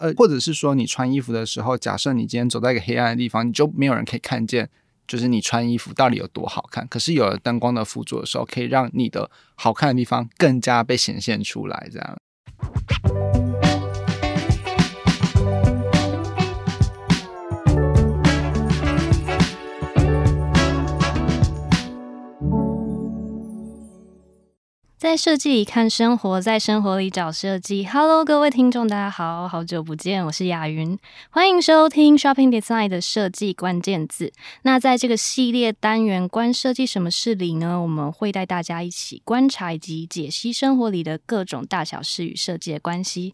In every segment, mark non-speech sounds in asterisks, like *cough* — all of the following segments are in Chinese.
呃，或者是说你穿衣服的时候，假设你今天走在一个黑暗的地方，你就没有人可以看见，就是你穿衣服到底有多好看。可是有了灯光的辅助的时候，可以让你的好看的地方更加被显现出来，这样。在设计里看生活，在生活里找设计。Hello，各位听众，大家好，好久不见，我是雅云，欢迎收听 Shopping Design 的设计关键字。那在这个系列单元“关设计什么事”里呢，我们会带大家一起观察以及解析生活里的各种大小事与设计的关系。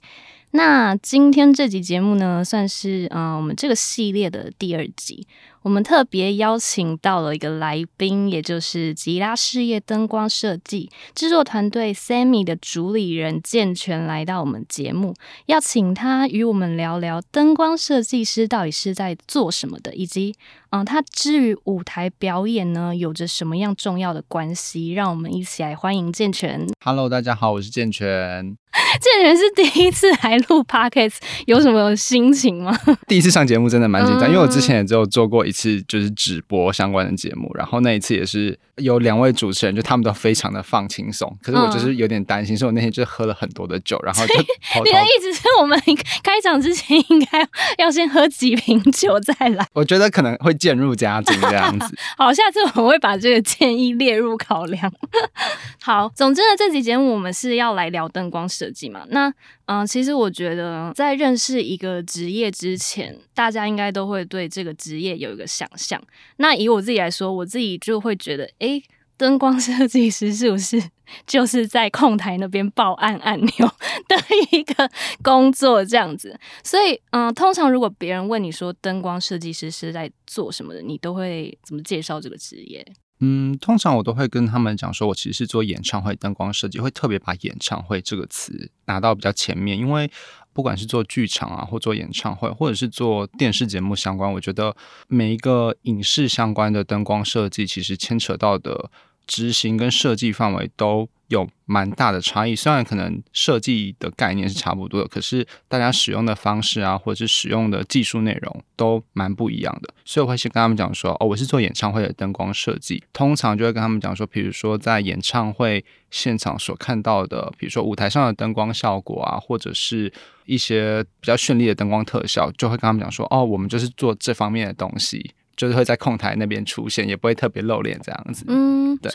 那今天这集节目呢，算是嗯、呃，我们这个系列的第二集。我们特别邀请到了一个来宾，也就是吉拉事业灯光设计制作团队 Sammy 的主理人健全来到我们节目，要请他与我们聊聊灯光设计师到底是在做什么的，以及嗯，他之于舞台表演呢，有着什么样重要的关系？让我们一起来欢迎健全。Hello，大家好，我是健全。*laughs* 健全是第一次来录 Podcast，有什么心情吗？*laughs* 第一次上节目真的蛮紧张，嗯、因为我之前也只有做过一次，就是直播相关的节目，然后那一次也是有两位主持人，就他们都非常的放轻松，可是我就是有点担心，嗯、所以我那天就喝了很多的酒，然后就偷偷你的意思是我们开场之前应该要先喝几瓶酒再来？*laughs* 我觉得可能会渐入佳境这样子。*laughs* 好，下次我会把这个建议列入考量。*laughs* 好，总之呢，这集节目我们是要来聊灯光设计嘛。那嗯、其实我觉得在认识一个职业之前，大家应该都会对这个职业有一个想象。那以我自己来说，我自己就会觉得，诶，灯光设计师是不是就是在控台那边报按按钮 *laughs* 的一个工作这样子？所以，嗯、通常如果别人问你说灯光设计师是在做什么的，你都会怎么介绍这个职业？嗯，通常我都会跟他们讲说，我其实是做演唱会灯光设计，会特别把演唱会这个词拿到比较前面，因为不管是做剧场啊，或做演唱会，或者是做电视节目相关，我觉得每一个影视相关的灯光设计，其实牵扯到的执行跟设计范围都有蛮大的差异，虽然可能设计的概念是差不多的，可是大家使用的方式啊，或者是使用的技术内容都蛮不一样的。所以我会先跟他们讲说，哦，我是做演唱会的灯光设计，通常就会跟他们讲说，比如说在演唱会现场所看到的，比如说舞台上的灯光效果啊，或者是一些比较绚丽的灯光特效，就会跟他们讲说，哦，我们就是做这方面的东西，就是会在控台那边出现，也不会特别露脸这样子。嗯，对。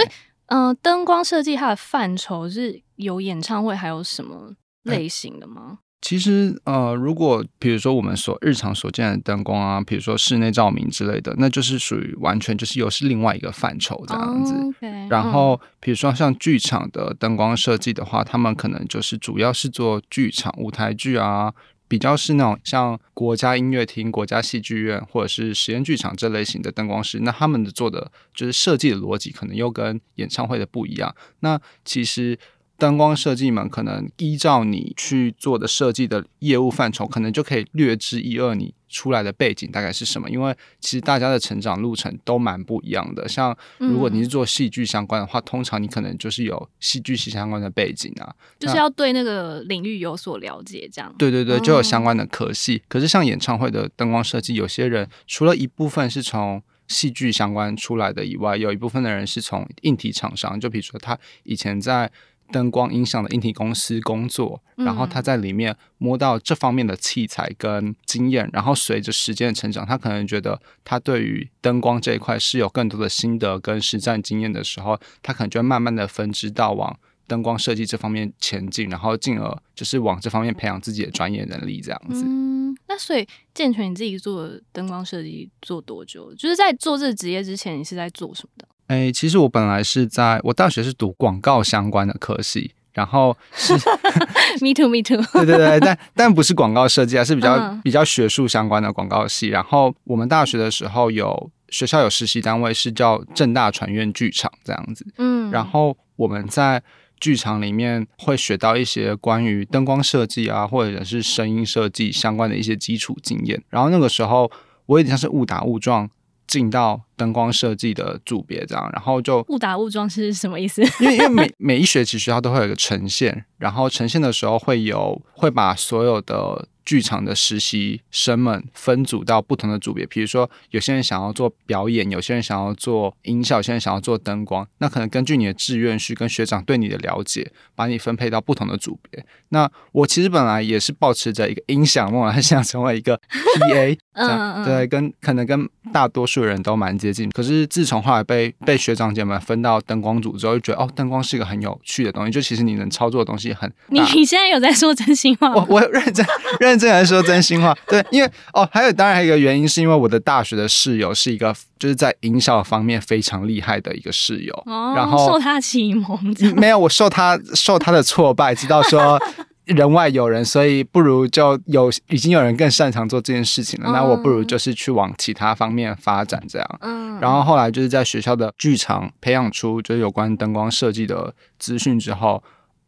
嗯、呃，灯光设计它的范畴是有演唱会，还有什么类型的吗？其实，呃，如果比如说我们所日常所见的灯光啊，比如说室内照明之类的，那就是属于完全就是又是另外一个范畴这样子。Oh, okay, 然后，比如说像剧场的灯光设计的话，他们可能就是主要是做剧场舞台剧啊。比较是那种像国家音乐厅、国家戏剧院或者是实验剧场这类型的灯光师，那他们的做的就是设计的逻辑可能又跟演唱会的不一样。那其实。灯光设计们可能依照你去做的设计的业务范畴，可能就可以略知一二，你出来的背景大概是什么。因为其实大家的成长路程都蛮不一样的。像如果你是做戏剧相关的话，嗯、通常你可能就是有戏剧系相关的背景啊，就是要对那个领域有所了解，这样。对对对，就有相关的科系。嗯、可是像演唱会的灯光设计，有些人除了一部分是从戏剧相关出来的以外，有一部分的人是从硬体厂商，就比如说他以前在。灯光音响的硬体公司工作，然后他在里面摸到这方面的器材跟经验，然后随着时间的成长，他可能觉得他对于灯光这一块是有更多的心得跟实战经验的时候，他可能就会慢慢的分支到往灯光设计这方面前进，然后进而就是往这方面培养自己的专业能力这样子。嗯，那所以健全你自己做灯光设计做多久？就是在做这个职业之前，你是在做什么的？哎，其实我本来是在我大学是读广告相关的科系，然后是 *laughs* *laughs* Me too, me too。对对对，但但不是广告设计啊，是比较、嗯、比较学术相关的广告系。然后我们大学的时候有学校有实习单位是叫正大传院剧场这样子，嗯，然后我们在剧场里面会学到一些关于灯光设计啊，或者是声音设计相关的一些基础经验。然后那个时候我有点像是误打误撞进到。灯光设计的组别这样，然后就误打误撞是什么意思？*laughs* 因为因为每每一学期学校都会有一个呈现，然后呈现的时候会有会把所有的。剧场的实习生们分组到不同的组别，比如说有些人想要做表演，有些人想要做音效，有些人想要做灯光。那可能根据你的志愿去跟学长对你的了解，把你分配到不同的组别。那我其实本来也是抱持着一个音响梦，很想成为一个 PA，*laughs* 对，跟可能跟大多数人都蛮接近。可是自从后来被被学长姐们分到灯光组之后，就觉得哦，灯光是一个很有趣的东西。就其实你能操作的东西很……你你现在有在说真心话吗？我我认真认。认真来说真心话，对，因为哦，还有当然还有一个原因，是因为我的大学的室友是一个就是在音效方面非常厉害的一个室友，哦、然后受他启蒙，没有我受他受他的挫败，知道说人外有人，所以不如就有已经有人更擅长做这件事情了，嗯、那我不如就是去往其他方面发展这样，嗯，然后后来就是在学校的剧场培养出就是有关灯光设计的资讯之后。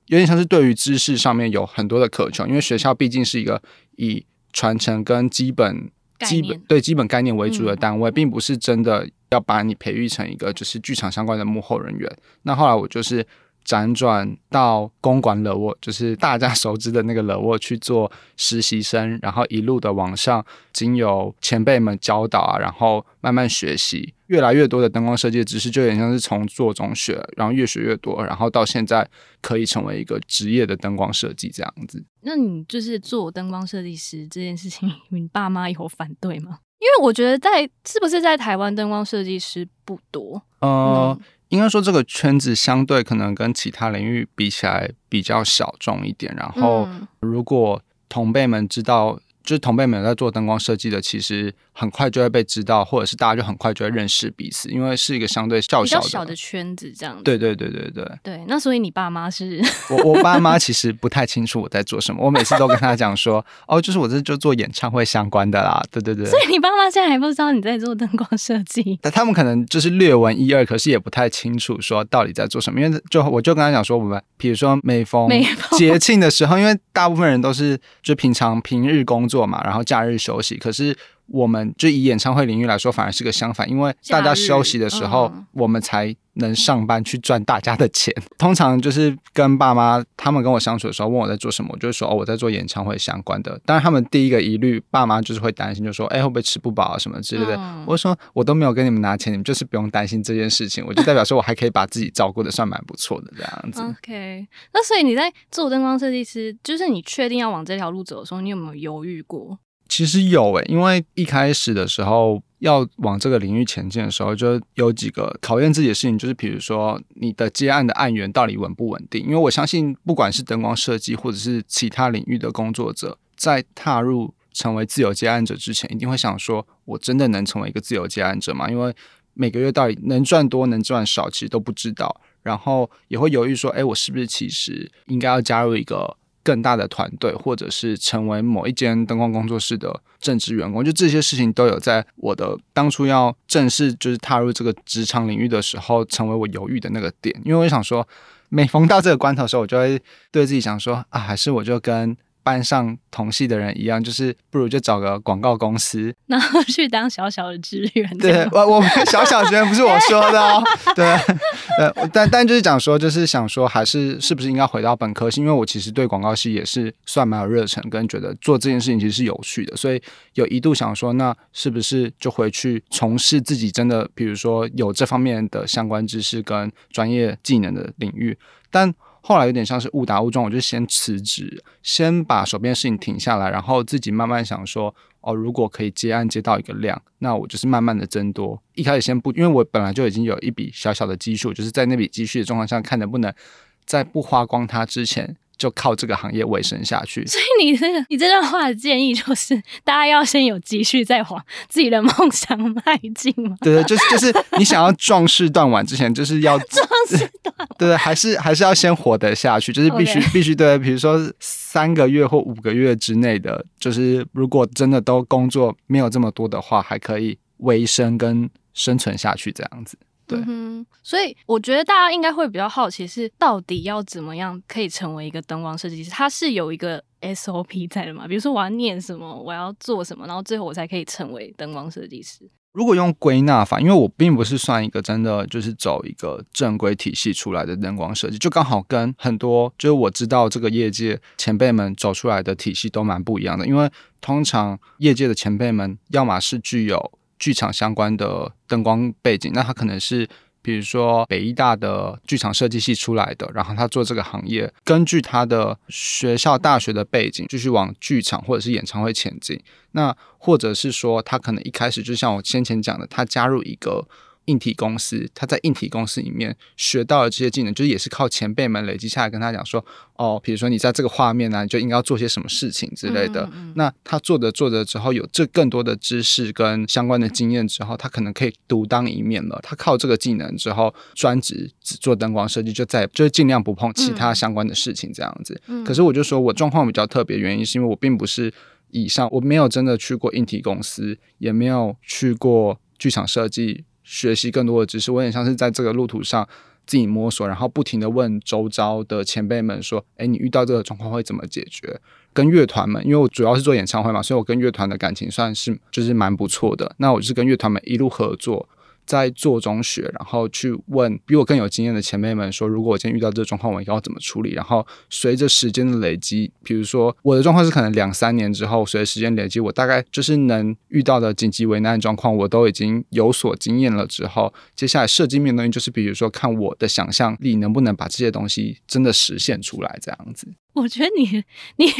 有点像是对于知识上面有很多的渴求，因为学校毕竟是一个以传承跟基本基本对基本概念为主的单位，并不是真的要把你培育成一个就是剧场相关的幕后人员。那后来我就是。辗转到公馆勒沃，就是大家熟知的那个勒沃去做实习生，然后一路的往上，经由前辈们教导啊，然后慢慢学习，越来越多的灯光设计的知识，就有点像是从做中学，然后越学越多，然后到现在可以成为一个职业的灯光设计这样子。那你就是做灯光设计师这件事情，你爸妈有反对吗？因为我觉得在是不是在台湾灯光设计师不多？呃。嗯应该说，这个圈子相对可能跟其他领域比起来比较小众一点。然后，如果同辈们知道。就是同辈们在做灯光设计的，其实很快就会被知道，或者是大家就很快就会认识彼此，因为是一个相对较小的，小的圈子，这样子。对对对对对。对，那所以你爸妈是？我我爸妈其实不太清楚我在做什么，我每次都跟他讲说，*laughs* 哦，就是我这就做演唱会相关的啦。对对对。所以你爸妈现在还不知道你在做灯光设计？但他们可能就是略闻一二，可是也不太清楚说到底在做什么。因为就我就跟他讲说，我们比如说每逢 *laughs* 节庆的时候，因为大部分人都是就平常平日工作嘛，然后假日。休息，可是我们就以演唱会领域来说，反而是个相反，因为大家休息的时候，嗯、我们才能上班去赚大家的钱。*laughs* 通常就是跟爸妈他们跟我相处的时候，问我在做什么，我就说哦，我在做演唱会相关的。当然，他们第一个疑虑，爸妈就是会担心，就说哎，会不会吃不饱啊什么之类的。嗯、我说我都没有跟你们拿钱，你们就是不用担心这件事情。我就代表说我还可以把自己照顾的算蛮不错的这样子。OK，那所以你在做灯光设计师，就是你确定要往这条路走的时候，你有没有犹豫过？其实有诶，因为一开始的时候要往这个领域前进的时候，就有几个考验自己的事情，就是比如说你的接案的案源到底稳不稳定。因为我相信，不管是灯光设计或者是其他领域的工作者，在踏入成为自由接案者之前，一定会想说：我真的能成为一个自由接案者吗？因为每个月到底能赚多能赚少，其实都不知道。然后也会犹豫说：哎，我是不是其实应该要加入一个？更大的团队，或者是成为某一间灯光工作室的正职员工，就这些事情都有在我的当初要正式就是踏入这个职场领域的时候，成为我犹豫的那个点。因为我想说，每逢到这个关头的时候，我就会对自己想说啊，还是我就跟。班上同系的人一样，就是不如就找个广告公司，*laughs* 然后去当小小的职员。对，我我们小小职员不是我说的哦。*laughs* 对，呃，但但就是讲说，就是想说，还是是不是应该回到本科系？因为我其实对广告系也是算蛮有热忱，跟觉得做这件事情其实是有趣的，所以有一度想说，那是不是就回去从事自己真的，比如说有这方面的相关知识跟专业技能的领域，但。后来有点像是误打误撞，我就先辞职，先把手边事情停下来，然后自己慢慢想说，哦，如果可以接案接到一个量，那我就是慢慢的增多。一开始先不，因为我本来就已经有一笔小小的积蓄，就是在那笔积蓄的状况下，看能不能在不花光它之前。就靠这个行业维生下去。所以你这个你这段话的建议就是，大家要先有积蓄，再往自己的梦想迈进嘛。对对，就是就是你想要壮士断腕之前，就是要 *laughs* 壮士断腕。对对，还是还是要先活得下去，就是必须.必须对，比如说三个月或五个月之内的，就是如果真的都工作没有这么多的话，还可以维生跟生存下去这样子。对，嗯，所以我觉得大家应该会比较好奇是，到底要怎么样可以成为一个灯光设计师？他是有一个 SOP 在的嘛？比如说我要念什么，我要做什么，然后最后我才可以成为灯光设计师。如果用归纳法，因为我并不是算一个真的就是走一个正规体系出来的灯光设计，就刚好跟很多就是我知道这个业界前辈们走出来的体系都蛮不一样的。因为通常业界的前辈们，要么是具有剧场相关的灯光背景，那他可能是。比如说北艺大的剧场设计系出来的，然后他做这个行业，根据他的学校大学的背景，继续往剧场或者是演唱会前进。那或者是说，他可能一开始就像我先前讲的，他加入一个。硬体公司，他在硬体公司里面学到的这些技能，就是也是靠前辈们累积下来，跟他讲说，哦，比如说你在这个画面呢、啊，你就应该要做些什么事情之类的。嗯嗯嗯，那他做着做着之后，有这更多的知识跟相关的经验之后，他可能可以独当一面了。他靠这个技能之后，专职只做灯光设计，就在就是尽量不碰其他相关的事情这样子。可是我就说我状况比较特别，原因是因为我并不是以上，我没有真的去过硬体公司，也没有去过剧场设计。学习更多的知识，我有点像是在这个路途上自己摸索，然后不停的问周遭的前辈们说：“哎，你遇到这个状况会怎么解决？”跟乐团们，因为我主要是做演唱会嘛，所以我跟乐团的感情算是就是蛮不错的。那我就是跟乐团们一路合作。在做中学，然后去问比我更有经验的前辈们说，如果我今天遇到这个状况，我应该要怎么处理？然后随着时间的累积，比如说我的状况是可能两三年之后，随着时间累积，我大概就是能遇到的紧急危难状况，我都已经有所经验了。之后，接下来设计面的东西就是，比如说看我的想象力能不能把这些东西真的实现出来，这样子。我觉得你你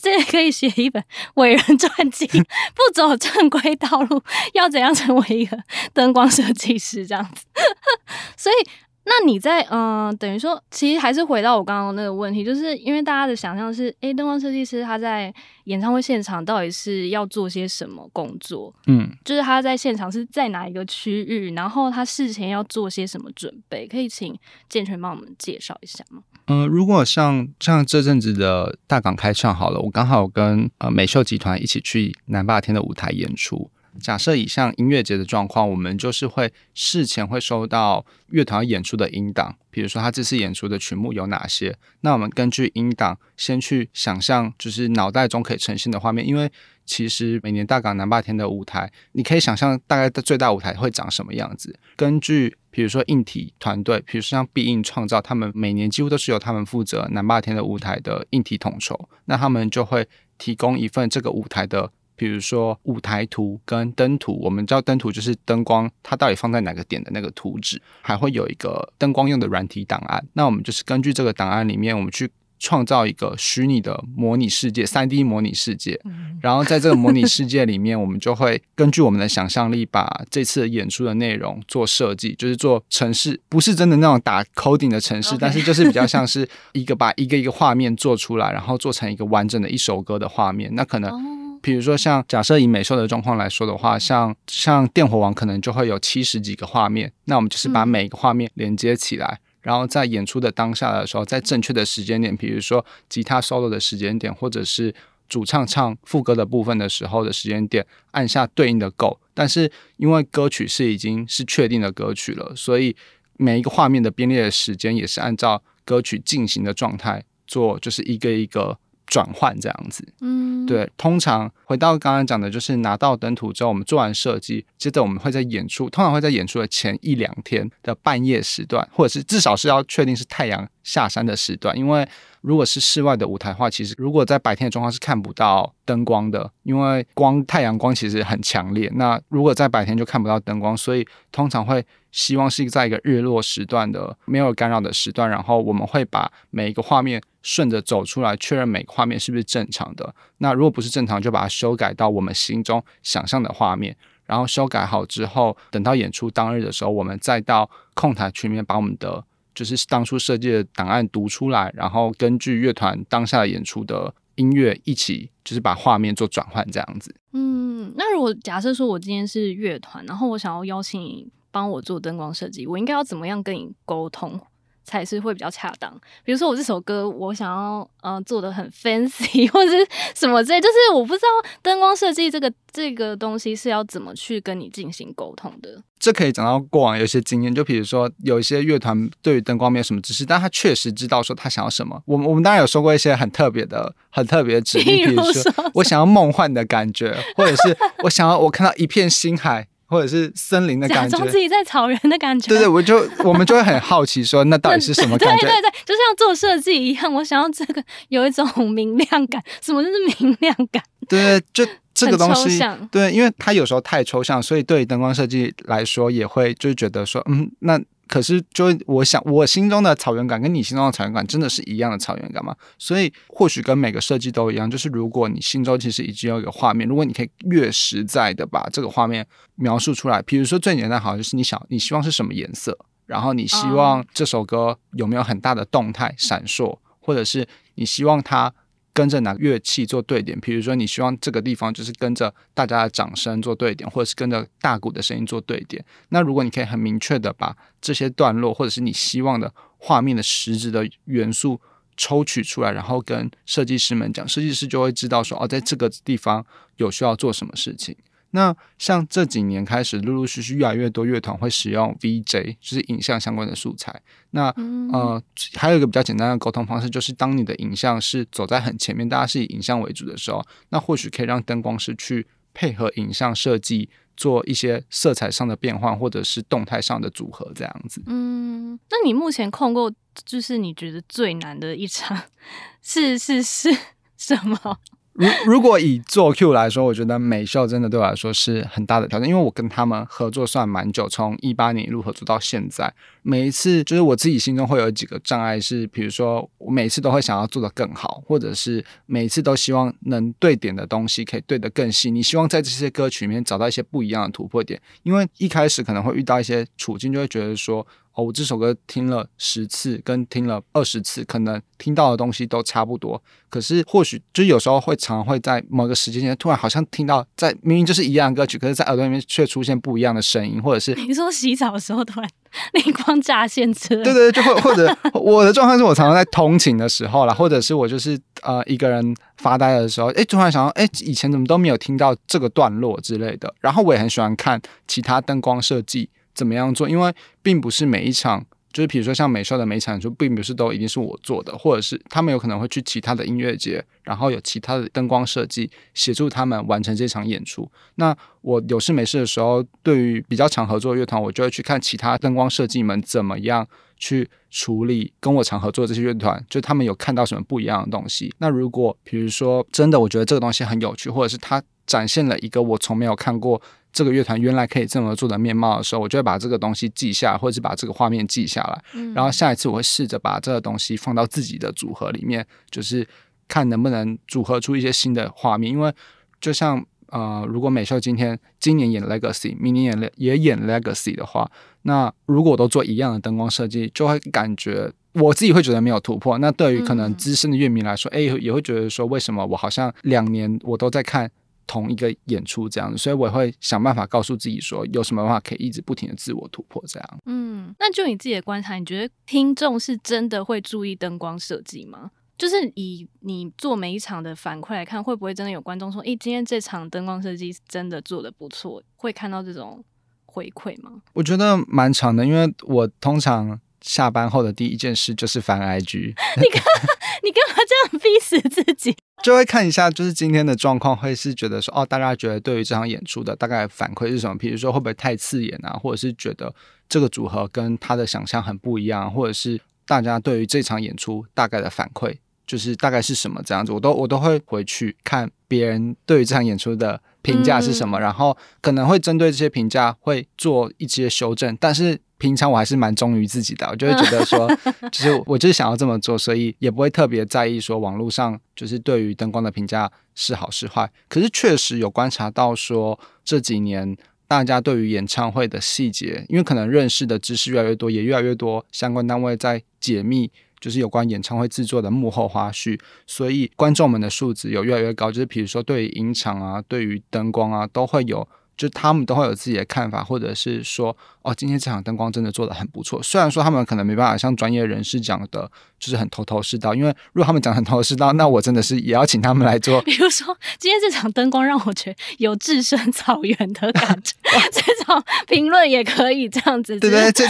这可以写一本伟人传记，*laughs* 不走正规道路，要怎样成为一个灯光设计师这样子。*laughs* 所以，那你在嗯、呃，等于说，其实还是回到我刚刚那个问题，就是因为大家的想象是，诶，灯光设计师他在演唱会现场到底是要做些什么工作？嗯，就是他在现场是在哪一个区域，然后他事前要做些什么准备？可以请健全帮我们介绍一下吗？嗯、呃，如果像像这阵子的大港开唱好了，我刚好跟呃美秀集团一起去南霸天的舞台演出。假设以像音乐节的状况，我们就是会事前会收到乐团演出的音档，比如说他这次演出的曲目有哪些，那我们根据音档先去想象，就是脑袋中可以呈现的画面，因为其实每年大港南霸天的舞台，你可以想象大概的最大舞台会长什么样子。根据比如说硬体团队，比如说像必应创造，他们每年几乎都是由他们负责南霸天的舞台的硬体统筹，那他们就会提供一份这个舞台的。比如说舞台图跟灯图，我们知道灯图就是灯光它到底放在哪个点的那个图纸，还会有一个灯光用的软体档案。那我们就是根据这个档案里面，我们去创造一个虚拟的模拟世界三 D 模拟世界。然后在这个模拟世界里面，我们就会根据我们的想象力，把这次演出的内容做设计，就是做城市，不是真的那种打 coding 的城市.但是就是比较像是一个把一个一个画面做出来，然后做成一个完整的一首歌的画面。那可能。比如说，像假设以美秀的状况来说的话，像像电火王可能就会有七十几个画面，那我们就是把每一个画面连接起来，然后在演出的当下的时候，在正确的时间点，比如说吉他 solo 的时间点，或者是主唱唱副歌的部分的时候的时间点，按下对应的 go。但是因为歌曲是已经是确定的歌曲了，所以每一个画面的编列的时间也是按照歌曲进行的状态做，就是一个一个。转换这样子，嗯，对。通常回到刚刚讲的，就是拿到灯图之后，我们做完设计，接着我们会在演出，通常会在演出的前一两天的半夜时段，或者是至少是要确定是太阳下山的时段，因为如果是室外的舞台的话，其实如果在白天的状况是看不到灯光的，因为光太阳光其实很强烈。那如果在白天就看不到灯光，所以通常会希望是在一个日落时段的没有干扰的时段，然后我们会把每一个画面。顺着走出来，确认每个画面是不是正常的。那如果不是正常，就把它修改到我们心中想象的画面。然后修改好之后，等到演出当日的时候，我们再到控台区里面把我们的就是当初设计的档案读出来，然后根据乐团当下的演出的音乐一起，就是把画面做转换这样子。嗯，那如果假设说我今天是乐团，然后我想要邀请帮我做灯光设计，我应该要怎么样跟你沟通？才是会比较恰当。比如说，我这首歌我想要呃做的很 fancy 或者是什么之类，就是我不知道灯光设计这个这个东西是要怎么去跟你进行沟通的。这可以讲到过往有些经验，就比如说有一些乐团对于灯光没有什么知识，但他确实知道说他想要什么。我们我们当然有说过一些很特别的、很特别的指令，*laughs* 比如说我想要梦幻的感觉，或者是我想要我看到一片星海。或者是森林的感觉，假装自己在草原的感觉。对对，我就我们就会很好奇说，那到底是什么感觉？*laughs* 对对对，就像做设计一样，我想要这个有一种明亮感。什么就是明亮感？对对，就这个东西，对，因为它有时候太抽象，所以对于灯光设计来说，也会就是觉得说，嗯，那。可是，就我想，我心中的草原感跟你心中的草原感真的是一样的草原感吗？所以，或许跟每个设计都一样，就是如果你心中其实已经有一个画面，如果你可以越实在的把这个画面描述出来，比如说最简单，好像就是你想你希望是什么颜色，然后你希望这首歌有没有很大的动态闪烁，或者是你希望它。跟着哪个乐器做对点？比如说，你希望这个地方就是跟着大家的掌声做对点，或者是跟着大鼓的声音做对点。那如果你可以很明确的把这些段落，或者是你希望的画面的实质的元素抽取出来，然后跟设计师们讲，设计师就会知道说，哦，在这个地方有需要做什么事情。那像这几年开始，陆陆续续越来越多乐团会使用 VJ，就是影像相关的素材。那呃，还有一个比较简单的沟通方式，就是当你的影像是走在很前面，大家是以影像为主的时候，那或许可以让灯光师去配合影像设计，做一些色彩上的变换，或者是动态上的组合，这样子。嗯，那你目前控过，就是你觉得最难的一场，*laughs* 是是是什么？如 *laughs* 如果以做 Q 来说，我觉得美秀真的对我来说是很大的挑战，因为我跟他们合作算蛮久，从一八年一路合作到现在，每一次就是我自己心中会有几个障碍，是比如说我每次都会想要做得更好，或者是每次都希望能对点的东西可以对得更细，你希望在这些歌曲里面找到一些不一样的突破点，因为一开始可能会遇到一些处境，就会觉得说。哦，我这首歌听了十次，跟听了二十次，可能听到的东西都差不多。可是或许就有时候会常常会在某个时间点，突然好像听到在明明就是一样的歌曲，可是在耳朵里面却出现不一样的声音，或者是你说洗澡的时候突然 *laughs* 灵光乍现之类。对对对，就会或者我的状态是我常常在通勤的时候啦，或者是我就是呃一个人发呆的时候，哎，突然想到，哎，以前怎么都没有听到这个段落之类的。然后我也很喜欢看其他灯光设计。怎么样做？因为并不是每一场，就是比如说像美秀的每一场演出，并不是都一定是我做的，或者是他们有可能会去其他的音乐节，然后有其他的灯光设计协助他们完成这场演出。那我有事没事的时候，对于比较常合作的乐团，我就会去看其他灯光设计们怎么样去处理跟我常合作这些乐团，就他们有看到什么不一样的东西。那如果比如说真的，我觉得这个东西很有趣，或者是他展现了一个我从没有看过。这个乐团原来可以这么做的面貌的时候，我就会把这个东西记下，或者是把这个画面记下来。嗯。然后下一次我会试着把这个东西放到自己的组合里面，就是看能不能组合出一些新的画面。因为就像呃，如果美秀今天今年演 Legacy，明年也也演 Legacy 的话，那如果我都做一样的灯光设计，就会感觉我自己会觉得没有突破。那对于可能资深的乐迷来说，哎、嗯，也会觉得说，为什么我好像两年我都在看。同一个演出这样子，所以我会想办法告诉自己说，有什么办法可以一直不停的自我突破这样。嗯，那就你自己的观察，你觉得听众是真的会注意灯光设计吗？就是以你做每一场的反馈来看，会不会真的有观众说，诶、欸，今天这场灯光设计真的做的不错，会看到这种回馈吗？我觉得蛮长的，因为我通常下班后的第一件事就是翻 IG。*laughs* 你干 *laughs* 你干嘛这样逼死自己？就会看一下，就是今天的状况，会是觉得说，哦，大家觉得对于这场演出的大概反馈是什么？比如说会不会太刺眼啊，或者是觉得这个组合跟他的想象很不一样，或者是大家对于这场演出大概的反馈，就是大概是什么这样子，我都我都会回去看别人对于这场演出的评价是什么，嗯、然后可能会针对这些评价会做一些修正，但是。平常我还是蛮忠于自己的，我就会觉得说，*laughs* 就是我就是想要这么做，所以也不会特别在意说网络上就是对于灯光的评价是好是坏。可是确实有观察到说，这几年大家对于演唱会的细节，因为可能认识的知识越来越多，也越来越多相关单位在解密，就是有关演唱会制作的幕后花絮，所以观众们的素质有越来越高。就是比如说对于音场啊，对于灯光啊，都会有。就他们都会有自己的看法，或者是说，哦，今天这场灯光真的做的很不错。虽然说他们可能没办法像专业人士讲的，就是很头头是道。因为如果他们讲很头头是道，那我真的是也要请他们来做。比如说，今天这场灯光让我觉得有置身草原的感觉，*laughs* 这种评论也可以这样子。对对对，这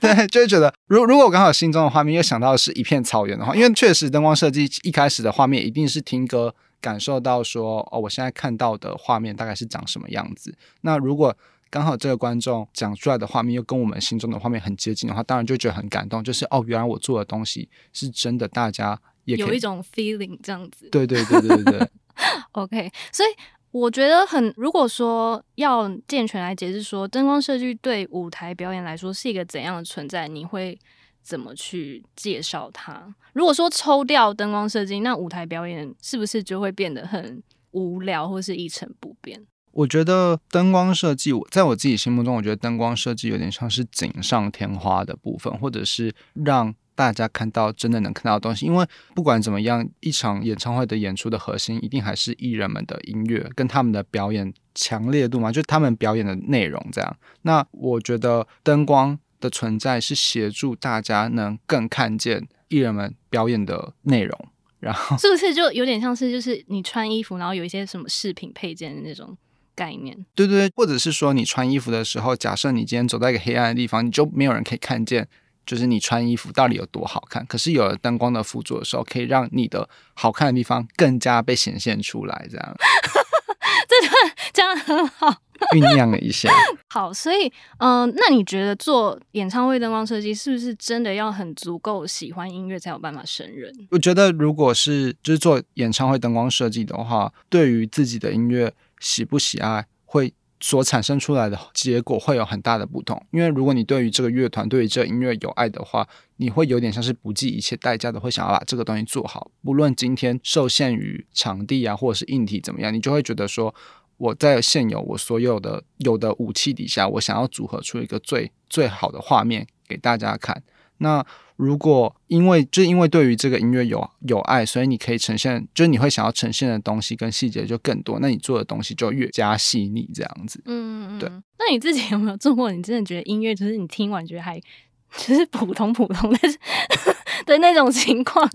对，就会觉得，如如果我刚好心中的画面又想到的是一片草原的话，因为确实灯光设计一开始的画面一定是听歌。感受到说哦，我现在看到的画面大概是长什么样子。那如果刚好这个观众讲出来的画面又跟我们心中的画面很接近的话，当然就觉得很感动。就是哦，原来我做的东西是真的，大家也有一种 feeling 这样子。对对对对对对。*laughs* OK，所以我觉得很，如果说要健全来解释说，灯光设计对舞台表演来说是一个怎样的存在，你会怎么去介绍它？如果说抽掉灯光设计，那舞台表演是不是就会变得很无聊，或是一成不变？我觉得灯光设计，我在我自己心目中，我觉得灯光设计有点像是锦上添花的部分，或者是让大家看到真的能看到的东西。因为不管怎么样，一场演唱会的演出的核心一定还是艺人们的音乐跟他们的表演强烈度嘛，就他们表演的内容这样。那我觉得灯光的存在是协助大家能更看见艺人们表演的内容，然后是不是就有点像是就是你穿衣服，然后有一些什么饰品配件的那种。概念对对对，或者是说你穿衣服的时候，假设你今天走在一个黑暗的地方，你就没有人可以看见，就是你穿衣服到底有多好看。可是有了灯光的辅助的时候，可以让你的好看的地方更加被显现出来。这样，*laughs* 这段讲得很好，酝酿了一下。*laughs* 好，所以嗯、呃，那你觉得做演唱会灯光设计是不是真的要很足够喜欢音乐才有办法胜任？我觉得，如果是就是做演唱会灯光设计的话，对于自己的音乐。喜不喜爱会所产生出来的结果会有很大的不同，因为如果你对于这个乐团、对于这个音乐有爱的话，你会有点像是不计一切代价的会想要把这个东西做好，不论今天受限于场地啊或者是硬体怎么样，你就会觉得说我在现有我所有的有的武器底下，我想要组合出一个最最好的画面给大家看。那如果因为就因为对于这个音乐有有爱，所以你可以呈现，就是你会想要呈现的东西跟细节就更多，那你做的东西就越加细腻，这样子。嗯，对。那你自己有没有做过？你真的觉得音乐就是你听完觉得还就是普通普通，但是 *laughs* 的那种情况？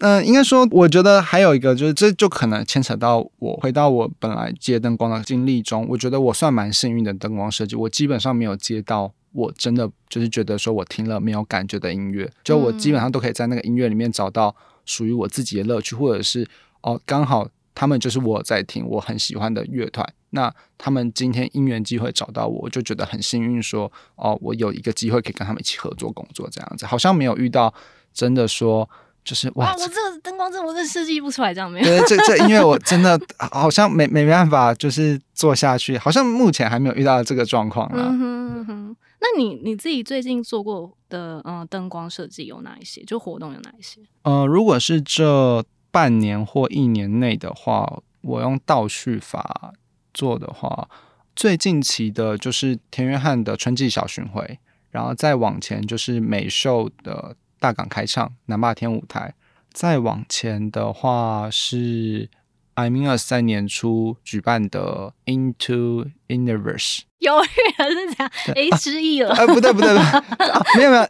嗯、呃，应该说，我觉得还有一个就是，这就可能牵扯到我回到我本来接灯光的经历中，我觉得我算蛮幸运的灯光设计，我基本上没有接到。我真的就是觉得说，我听了没有感觉的音乐，就我基本上都可以在那个音乐里面找到属于我自己的乐趣，或者是哦，刚好他们就是我在听我很喜欢的乐团，那他们今天因缘机会找到我，我就觉得很幸运，说哦，我有一个机会可以跟他们一起合作工作，这样子，好像没有遇到真的说。就是哇，啊、我这个灯光这我这设计不出来，这样没有。对，这这音乐我真的好像没没办法，就是做下去，好像目前还没有遇到这个状况了。嗯哼嗯哼，那你你自己最近做过的嗯灯光设计有哪一些？就活动有哪一些？呃，如果是这半年或一年内的话，我用倒叙法做的话，最近期的就是田约翰的春季小巡回，然后再往前就是美秀的。大港开唱，南霸天舞台。再往前的话是 IMEN'US 在年初举办的 Into Universe。犹豫了是这样，哎，失忆了。哎，不对不对不对，啊，没有没有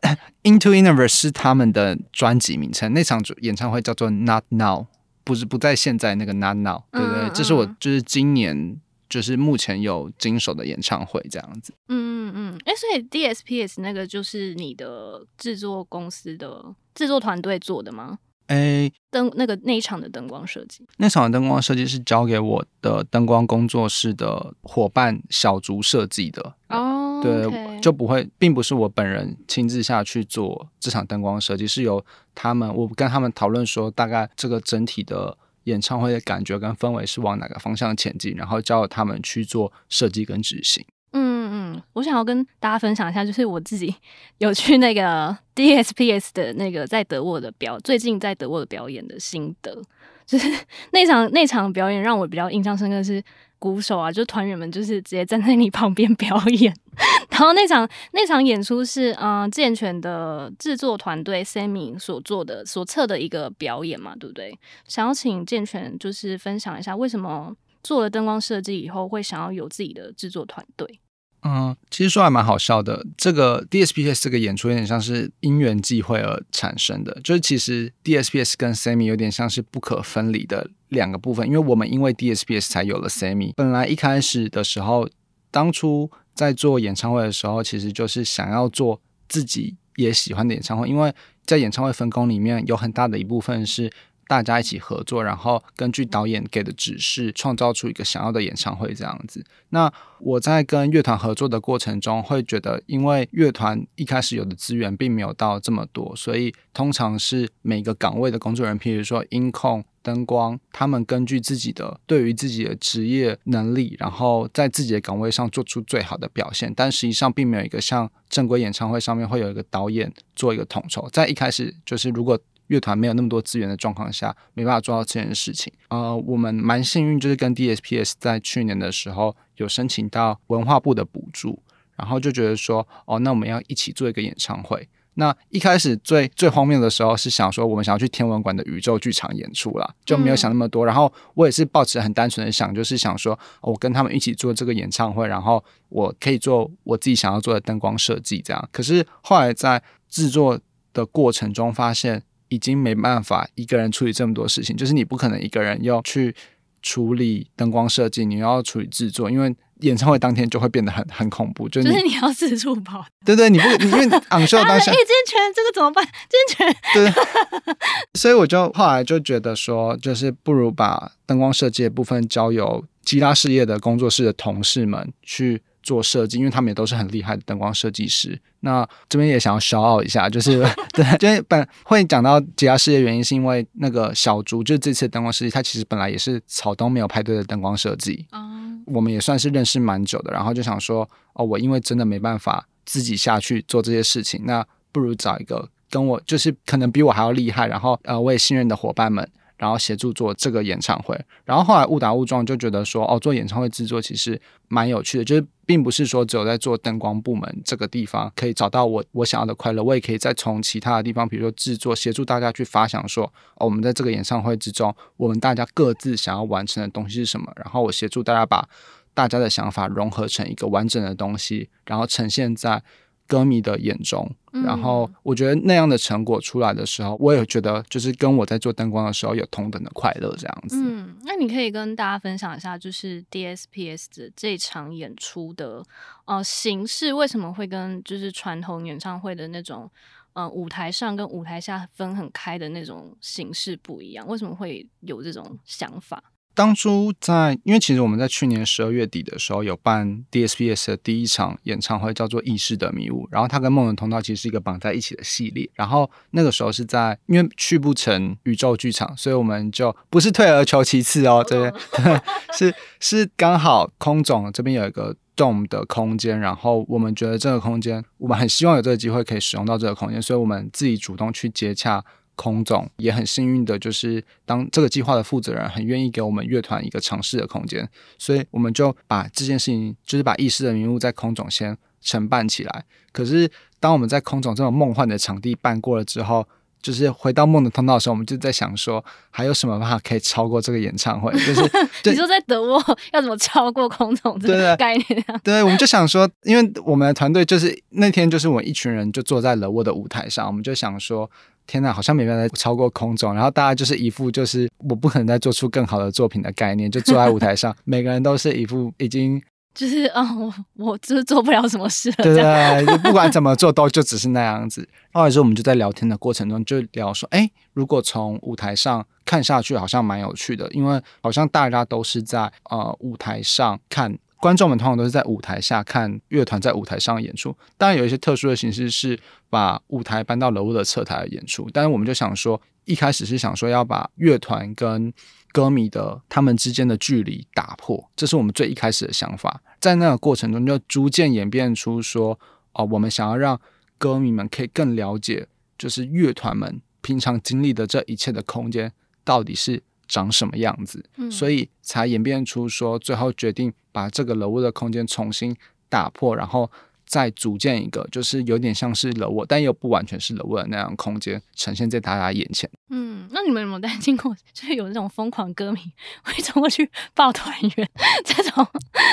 ，Into Universe 是他们的专辑名称。那场演唱会叫做 Not Now，不是不在现在那个 Not Now，对不对？这是我就是今年。就是目前有经手的演唱会这样子，嗯嗯嗯，哎、欸，所以 DSPS 那个就是你的制作公司的制作团队做的吗？哎、欸，灯那个那一场的灯光设计，那场的灯光设计是交给我的灯光工作室的伙伴小竹设计的哦，对，okay、就不会，并不是我本人亲自下去做这场灯光设计，是由他们，我跟他们讨论说，大概这个整体的。演唱会的感觉跟氛围是往哪个方向前进，然后交由他们去做设计跟执行。我想要跟大家分享一下，就是我自己 *laughs* 有去那个 *laughs* DSPS 的那个在德沃的表，最近在德沃的表演的心得，就是 *laughs* 那场那场表演让我比较印象深刻的是。鼓手啊，就团员们就是直接站在你旁边表演，然后那场那场演出是嗯、健全的制作团队 Sammy 所做的所策的一个表演嘛，对不对？想要请健全就是分享一下，为什么做了灯光设计以后会想要有自己的制作团队？嗯，其实说还蛮好笑的。这个 DSPS 这个演出有点像是因缘际会而产生的，就是其实 DSPS 跟 Sammy 有点像是不可分离的两个部分。因为我们因为 DSPS 才有了 Sammy。本来一开始的时候，当初在做演唱会的时候，其实就是想要做自己也喜欢的演唱会，因为在演唱会分工里面有很大的一部分是。大家一起合作，然后根据导演给的指示，创造出一个想要的演唱会这样子。那我在跟乐团合作的过程中，会觉得，因为乐团一开始有的资源并没有到这么多，所以通常是每个岗位的工作人员，譬如说音控、灯光，他们根据自己的对于自己的职业能力，然后在自己的岗位上做出最好的表现。但实际上，并没有一个像正规演唱会上面会有一个导演做一个统筹。在一开始，就是如果乐团没有那么多资源的状况下，没办法做到这件事情。呃，我们蛮幸运，就是跟 DSPS 在去年的时候有申请到文化部的补助，然后就觉得说，哦，那我们要一起做一个演唱会。那一开始最最荒谬的时候是想说，我们想要去天文馆的宇宙剧场演出啦，就没有想那么多。然后我也是抱持很单纯的想，就是想说，我跟他们一起做这个演唱会，然后我可以做我自己想要做的灯光设计，这样。可是后来在制作的过程中发现。已经没办法一个人处理这么多事情，就是你不可能一个人要去处理灯光设计，你要处理制作，因为演唱会当天就会变得很很恐怖，就是你，要四处跑。*laughs* 对对，你不因为昂秀当时，哎，今天这个怎么办？*laughs* 今天 *laughs* 对，所以我就后来就觉得说，就是不如把灯光设计的部分交由吉他事业的工作室的同事们去。做设计，因为他们也都是很厉害的灯光设计师。那这边也想要 shout out 一下，就是 *laughs* 对，就是本会讲到吉他事业原因，是因为那个小竹，就是这次灯光设计，他其实本来也是草东没有派对的灯光设计。嗯，我们也算是认识蛮久的，然后就想说，哦，我因为真的没办法自己下去做这些事情，那不如找一个跟我就是可能比我还要厉害，然后呃我也信任的伙伴们。然后协助做这个演唱会，然后后来误打误撞就觉得说，哦，做演唱会制作其实蛮有趣的，就是并不是说只有在做灯光部门这个地方可以找到我我想要的快乐，我也可以再从其他的地方，比如说制作，协助大家去发想说，哦，我们在这个演唱会之中，我们大家各自想要完成的东西是什么，然后我协助大家把大家的想法融合成一个完整的东西，然后呈现在。歌迷的眼中，然后我觉得那样的成果出来的时候，我也觉得就是跟我在做灯光的时候有同等的快乐这样子。嗯，那你可以跟大家分享一下，就是 DSPS 的这场演出的呃形式为什么会跟就是传统演唱会的那种呃舞台上跟舞台下分很开的那种形式不一样？为什么会有这种想法？当初在，因为其实我们在去年十二月底的时候有办 DSPS 的第一场演唱会，叫做《意识的迷雾》，然后它跟梦的通道其实是一个绑在一起的系列。然后那个时候是在，因为去不成宇宙剧场，所以我们就不是退而求其次哦，这边对，*laughs* 是是刚好空总这边有一个 Dome 的空间，然后我们觉得这个空间，我们很希望有这个机会可以使用到这个空间，所以我们自己主动去接洽。空总也很幸运的，就是当这个计划的负责人很愿意给我们乐团一个尝试的空间，所以我们就把这件事情，就是把意识的迷雾在空总先承办起来。可是当我们在空总这种梦幻的场地办过了之后，就是回到梦的通道的时候，我们就在想说，还有什么办法可以超过这个演唱会？*laughs* 就是 *laughs* 你说在德沃要怎么超过空总这个概念啊？对，对，我们就想说，因为我们的团队就是那天就是我们一群人就坐在德沃的舞台上，我们就想说。天呐，好像没办法超过空总，然后大家就是一副就是我不可能再做出更好的作品的概念，就坐在舞台上，*laughs* 每个人都是一副已经就是啊、哦，我我就是做不了什么事了，对对，就不管怎么做都就只是那样子。*laughs* 后来之后我们就在聊天的过程中就聊说，哎，如果从舞台上看下去，好像蛮有趣的，因为好像大家都是在呃舞台上看。观众们通常都是在舞台下看乐团在舞台上演出，当然有一些特殊的形式是把舞台搬到楼的侧台演出。但是我们就想说，一开始是想说要把乐团跟歌迷的他们之间的距离打破，这是我们最一开始的想法。在那个过程中，就逐渐演变出说，哦，我们想要让歌迷们可以更了解，就是乐团们平常经历的这一切的空间到底是。长什么样子，所以才演变出说，最后决定把这个楼屋的空间重新打破，然后。再组建一个，就是有点像是 The Wall，但又不完全是 The Wall 的那样空间呈现在大家眼前。嗯，那你们有没有担心过，就是有那种疯狂歌迷会冲过去抱团员这种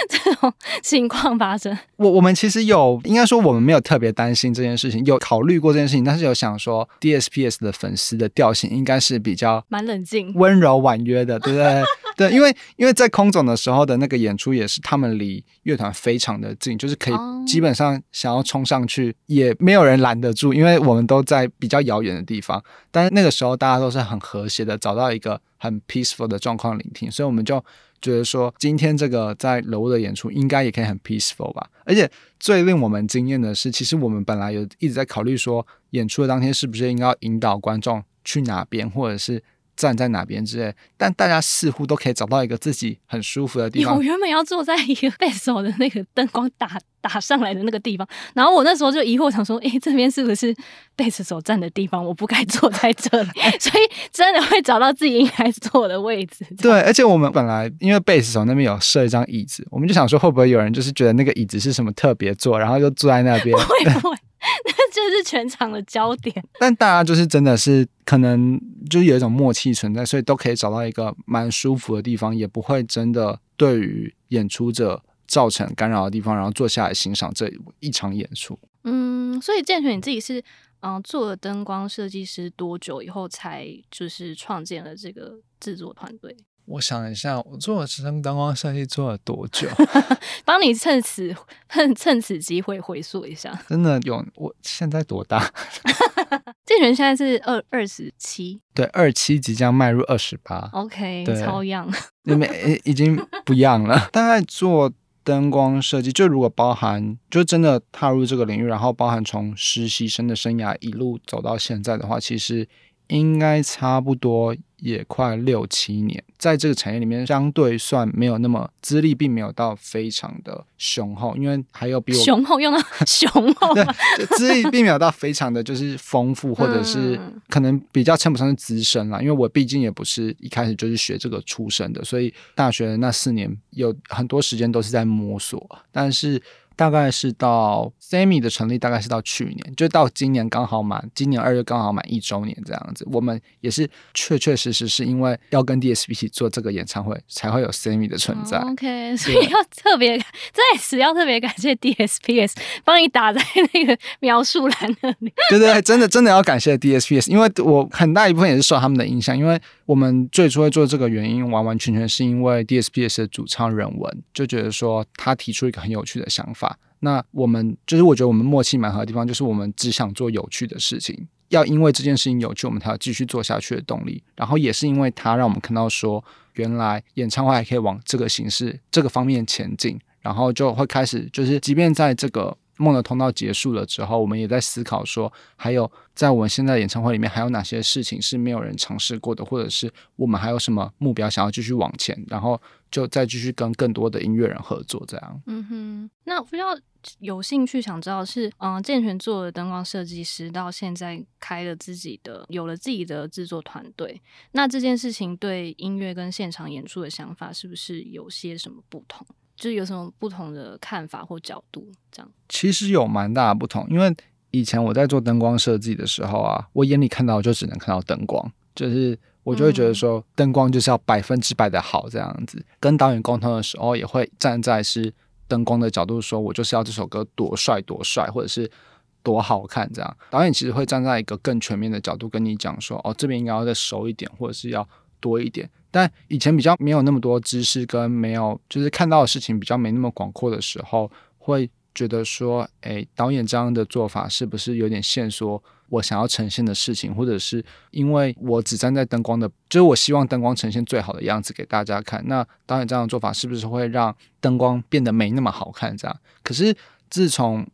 这种情况发生？我我们其实有，应该说我们没有特别担心这件事情，有考虑过这件事情，但是有想说 DSPS 的粉丝的调性应该是比较蛮冷静、温柔婉约的，对不对？*laughs* 对，因为因为在空总的时候的那个演出也是他们离乐团非常的近，就是可以基本上。想要冲上去，也没有人拦得住，因为我们都在比较遥远的地方。但是那个时候大家都是很和谐的，找到一个很 peaceful 的状况聆听，所以我们就觉得说，今天这个在楼的演出应该也可以很 peaceful 吧。而且最令我们惊艳的是，其实我们本来有一直在考虑说，演出的当天是不是应该要引导观众去哪边，或者是。站在哪边之类，但大家似乎都可以找到一个自己很舒服的地方。我原本要坐在一个贝斯手的那个灯光打打上来的那个地方，然后我那时候就疑惑，想说：“诶，这边是不是贝斯手站的地方？我不该坐在这里。*laughs* ”所以真的会找到自己应该坐的位置。对，而且我们本来因为贝斯手那边有设一张椅子，我们就想说会不会有人就是觉得那个椅子是什么特别坐，然后就坐在那边。不 *laughs* 会不会。那就是全场的焦点，*laughs* 但大家就是真的是可能就是有一种默契存在，所以都可以找到一个蛮舒服的地方，也不会真的对于演出者造成干扰的地方，然后坐下来欣赏这一场演出。嗯，所以建全你自己是嗯做了灯光设计师多久以后才就是创建了这个制作团队？我想一下，我做了灯灯光设计做了多久？*laughs* 帮你趁此趁趁此机会回溯一下。真的有？我现在多大？*laughs* 健全现在是二二十七，对，二七即将迈入二十八。OK，超 young，*laughs* 因为已经不 young 了。大概做灯光设计，就如果包含，就真的踏入这个领域，然后包含从实习生的生涯一路走到现在的话，其实应该差不多。也快六七年，在这个产业里面，相对算没有那么资历，并没有到非常的雄厚，因为还有比我雄厚用到 *laughs* 雄厚，*laughs* 对，资历并没有到非常的就是丰富，或者是可能比较称不上是资深啦，因为我毕竟也不是一开始就是学这个出身的，所以大学那四年有很多时间都是在摸索，但是。大概是到 Sammy 的成立，大概是到去年，就到今年刚好满，今年二月刚好满一周年这样子。我们也是确确实实是因为要跟 DSP 一起做这个演唱会，才会有 Sammy 的存在。Oh, OK，所以要特别在此要特别感谢 DSPS 帮你打在那个描述栏那里。对对，真的真的要感谢 DSPS，因为我很大一部分也是受他们的影响，因为我们最初会做这个原因，完完全全是因为 DSPS 的主唱人文就觉得说他提出一个很有趣的想法。那我们就是我觉得我们默契蛮好的地方，就是我们只想做有趣的事情，要因为这件事情有趣，我们才要继续做下去的动力。然后也是因为他让我们看到说，原来演唱会还可以往这个形式、这个方面前进，然后就会开始就是，即便在这个梦的通道结束了之后，我们也在思考说，还有在我们现在演唱会里面还有哪些事情是没有人尝试过的，或者是我们还有什么目标想要继续往前，然后就再继续跟更多的音乐人合作，这样。嗯哼，那比较。有兴趣想知道是，嗯，健全做了灯光设计师，到现在开了自己的，有了自己的制作团队。那这件事情对音乐跟现场演出的想法，是不是有些什么不同？就是有什么不同的看法或角度？这样其实有蛮大的不同，因为以前我在做灯光设计的时候啊，我眼里看到就只能看到灯光，就是我就会觉得说，灯光就是要百分之百的好这样子。跟导演沟通的时候，也会站在是。灯光的角度说，我就是要这首歌多帅多帅，或者是多好看这样。导演其实会站在一个更全面的角度跟你讲说，哦，这边应该要再熟一点，或者是要多一点。但以前比较没有那么多知识，跟没有就是看到的事情比较没那么广阔的时候，会觉得说，诶，导演这样的做法是不是有点限缩？我想要呈现的事情，或者是因为我只站在灯光的，就是我希望灯光呈现最好的样子给大家看。那导演这样的做法是不是会让灯光变得没那么好看？这样。可是自从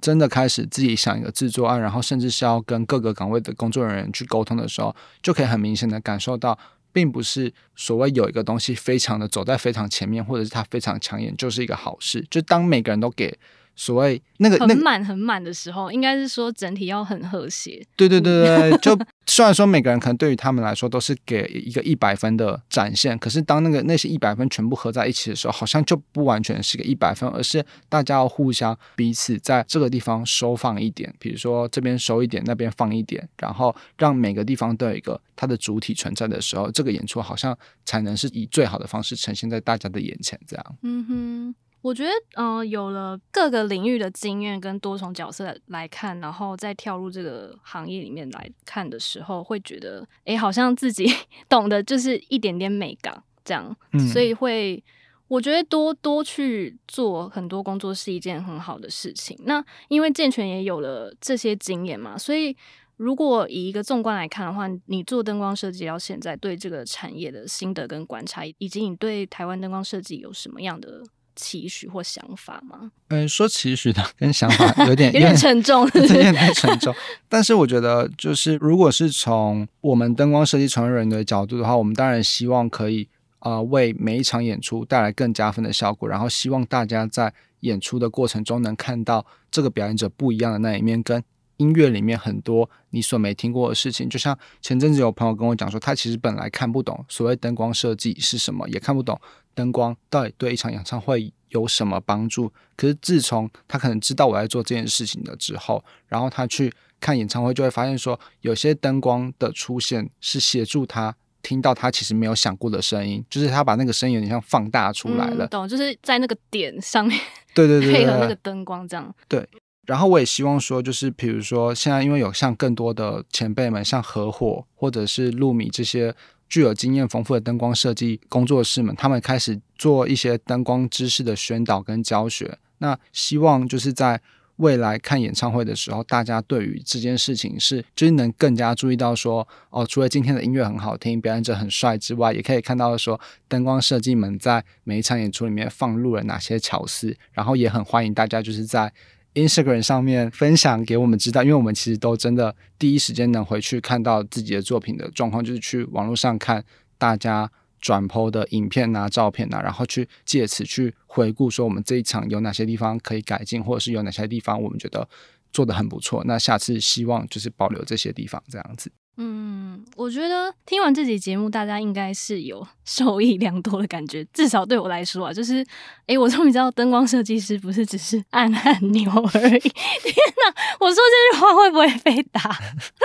真的开始自己想一个制作案，然后甚至是要跟各个岗位的工作人员去沟通的时候，就可以很明显的感受到，并不是所谓有一个东西非常的走在非常前面，或者是它非常抢眼，就是一个好事。就当每个人都给。所谓那个很满很满的时候，应该是说整体要很和谐。对对对对，就 *laughs* 虽然说每个人可能对于他们来说都是给一个一百分的展现，可是当那个那些一百分全部合在一起的时候，好像就不完全是个一百分，而是大家要互相彼此在这个地方收放一点，比如说这边收一点，那边放一点，然后让每个地方都有一个它的主体存在的时候，这个演出好像才能是以最好的方式呈现在大家的眼前，这样。嗯哼。我觉得，嗯、呃，有了各个领域的经验跟多重角色来看，然后再跳入这个行业里面来看的时候，会觉得，哎，好像自己 *laughs* 懂得就是一点点美感这样，嗯、所以会我觉得多多去做很多工作是一件很好的事情。那因为健全也有了这些经验嘛，所以如果以一个纵观来看的话，你做灯光设计到现在，对这个产业的心得跟观察，以及你对台湾灯光设计有什么样的期许或想法吗？嗯，说期许的跟想法 *laughs* 有点有点沉重，*laughs* 有点太沉重。但是我觉得，就是如果是从我们灯光设计从业人员的角度的话，我们当然希望可以。呃，为每一场演出带来更加分的效果，然后希望大家在演出的过程中能看到这个表演者不一样的那一面，跟音乐里面很多你所没听过的事情。就像前阵子有朋友跟我讲说，他其实本来看不懂所谓灯光设计是什么，也看不懂灯光到底对一场演唱会有什么帮助。可是自从他可能知道我在做这件事情了之后，然后他去看演唱会，就会发现说，有些灯光的出现是协助他。听到他其实没有想过的声音，就是他把那个声音有点像放大出来了，嗯、懂？就是在那个点上面，对对对，对，配合那个灯光这样。对，然后我也希望说，就是比如说现在因为有像更多的前辈们，像合伙或者是路米这些具有经验丰富的灯光设计工作室们，他们开始做一些灯光知识的宣导跟教学。那希望就是在。未来看演唱会的时候，大家对于这件事情是就是能更加注意到说，哦，除了今天的音乐很好听，表演者很帅之外，也可以看到说，灯光设计们在每一场演出里面放入了哪些巧思，然后也很欢迎大家就是在 Instagram 上面分享给我们知道，因为我们其实都真的第一时间能回去看到自己的作品的状况，就是去网络上看大家。转播的影片啊、照片啊，然后去借此去回顾，说我们这一场有哪些地方可以改进，或者是有哪些地方我们觉得做的很不错。那下次希望就是保留这些地方，这样子。嗯，我觉得听完这集节目，大家应该是有 *laughs* 受益良多的感觉。至少对我来说啊，就是，哎，我终于知道灯光设计师不是只是按按钮而已。*laughs* 天哪，我说这句话会不会被打？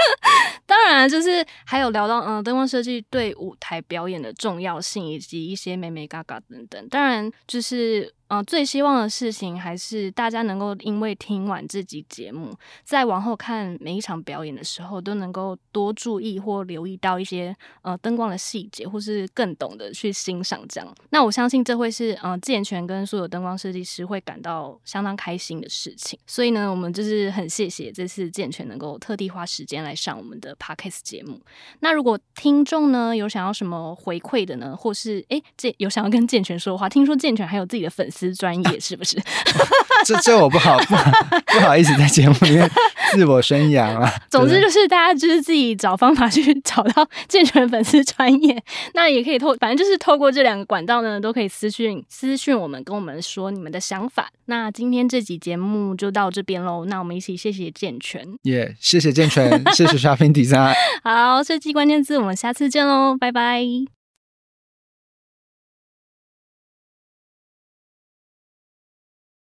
*laughs* 当然，就是还有聊到，嗯、灯光设计对舞台表演的重要性，以及一些美美嘎嘎等等。当然，就是。嗯、最希望的事情还是大家能够因为听完这集节目，在往后看每一场表演的时候，都能够多注意或留意到一些呃灯光的细节，或是更懂得去欣赏这样。那我相信这会是呃健全跟所有灯光设计师会感到相当开心的事情。所以呢，我们就是很谢谢这次健全能够特地花时间来上我们的 Podcast 节目。那如果听众呢有想要什么回馈的呢，或是哎这有想要跟健全说的话，听说健全还有自己的粉丝。专业是不是？*laughs* 这这我不好不好不好意思在节目里面自我宣扬啊。*laughs* 总之就是大家就是自己找方法去找到 *laughs* 健全粉丝专业，那也可以透，反正就是透过这两个管道呢，都可以私讯私讯我们，跟我们说你们的想法。那今天这集节目就到这边喽，那我们一起谢谢健全，耶，yeah, 谢谢健全，谢谢 Shopping Design。好，设计关键字，我们下次见喽，拜拜。